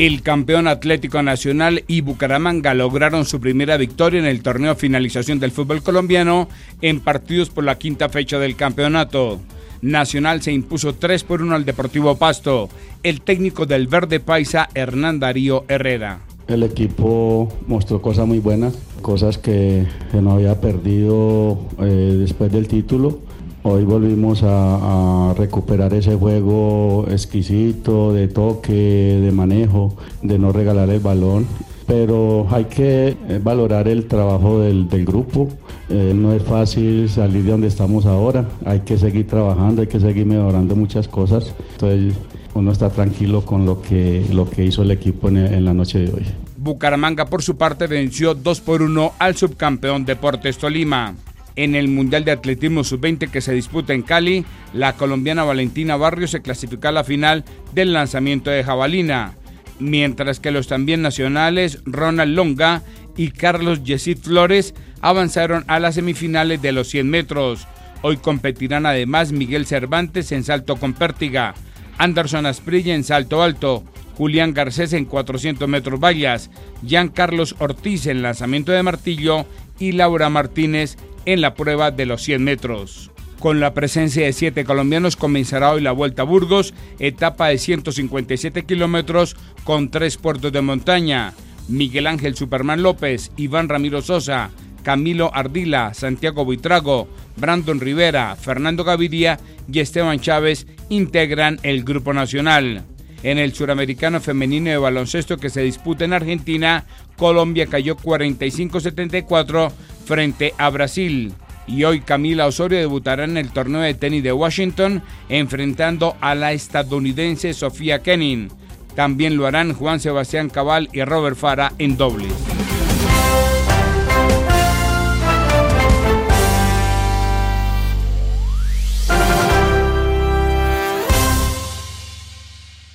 El campeón Atlético Nacional y Bucaramanga lograron su primera victoria en el torneo finalización del fútbol colombiano en partidos por la quinta fecha del campeonato. Nacional se impuso 3 por 1 al Deportivo Pasto. El técnico del Verde Paisa, Hernán Darío Herrera. El equipo mostró cosas muy buenas, cosas que, no había perdido eh, después del título Hoy volvimos a, recuperar ese juego exquisito de toque, de manejo, de no regalar el balón. Pero hay que eh, valorar el trabajo del, grupo. Eh, no es fácil salir de donde estamos ahora. Hay que seguir trabajando, hay que seguir mejorando muchas cosas. Entonces uno está tranquilo con lo que, lo que hizo el equipo en, en la noche de hoy. Bucaramanga por su parte venció 2 por 1 al subcampeón Deportes Tolima. En el Mundial de Atletismo Sub-20 que se disputa en Cali, la colombiana Valentina Barrio se clasificó a la final del lanzamiento de jabalina, mientras que los también nacionales Ronald Longa y Carlos Yesid Flores avanzaron a las semifinales de los 100 metros. Hoy competirán además Miguel Cervantes en salto con pértiga, Anderson Asprilla en salto alto, Julián Garcés en 400 metros vallas, Jean Carlos Ortiz en lanzamiento de martillo y Laura Martínez en la prueba de los 100 metros. Con la presencia de siete colombianos comenzará hoy la Vuelta a Burgos, etapa de 157 kilómetros con tres puertos de montaña. Miguel Ángel Superman López, Iván Ramiro Sosa, Camilo Ardila, Santiago Buitrago, Brandon Rivera, Fernando Gaviria y Esteban Chávez integran el Grupo Nacional. En el suramericano femenino de baloncesto que se disputa en Argentina, Colombia cayó 45-74 frente a Brasil. Y hoy Camila Osorio debutará en el torneo de tenis de Washington enfrentando a la estadounidense Sofía Kenin. También lo harán Juan Sebastián Cabal y Robert Fara en dobles.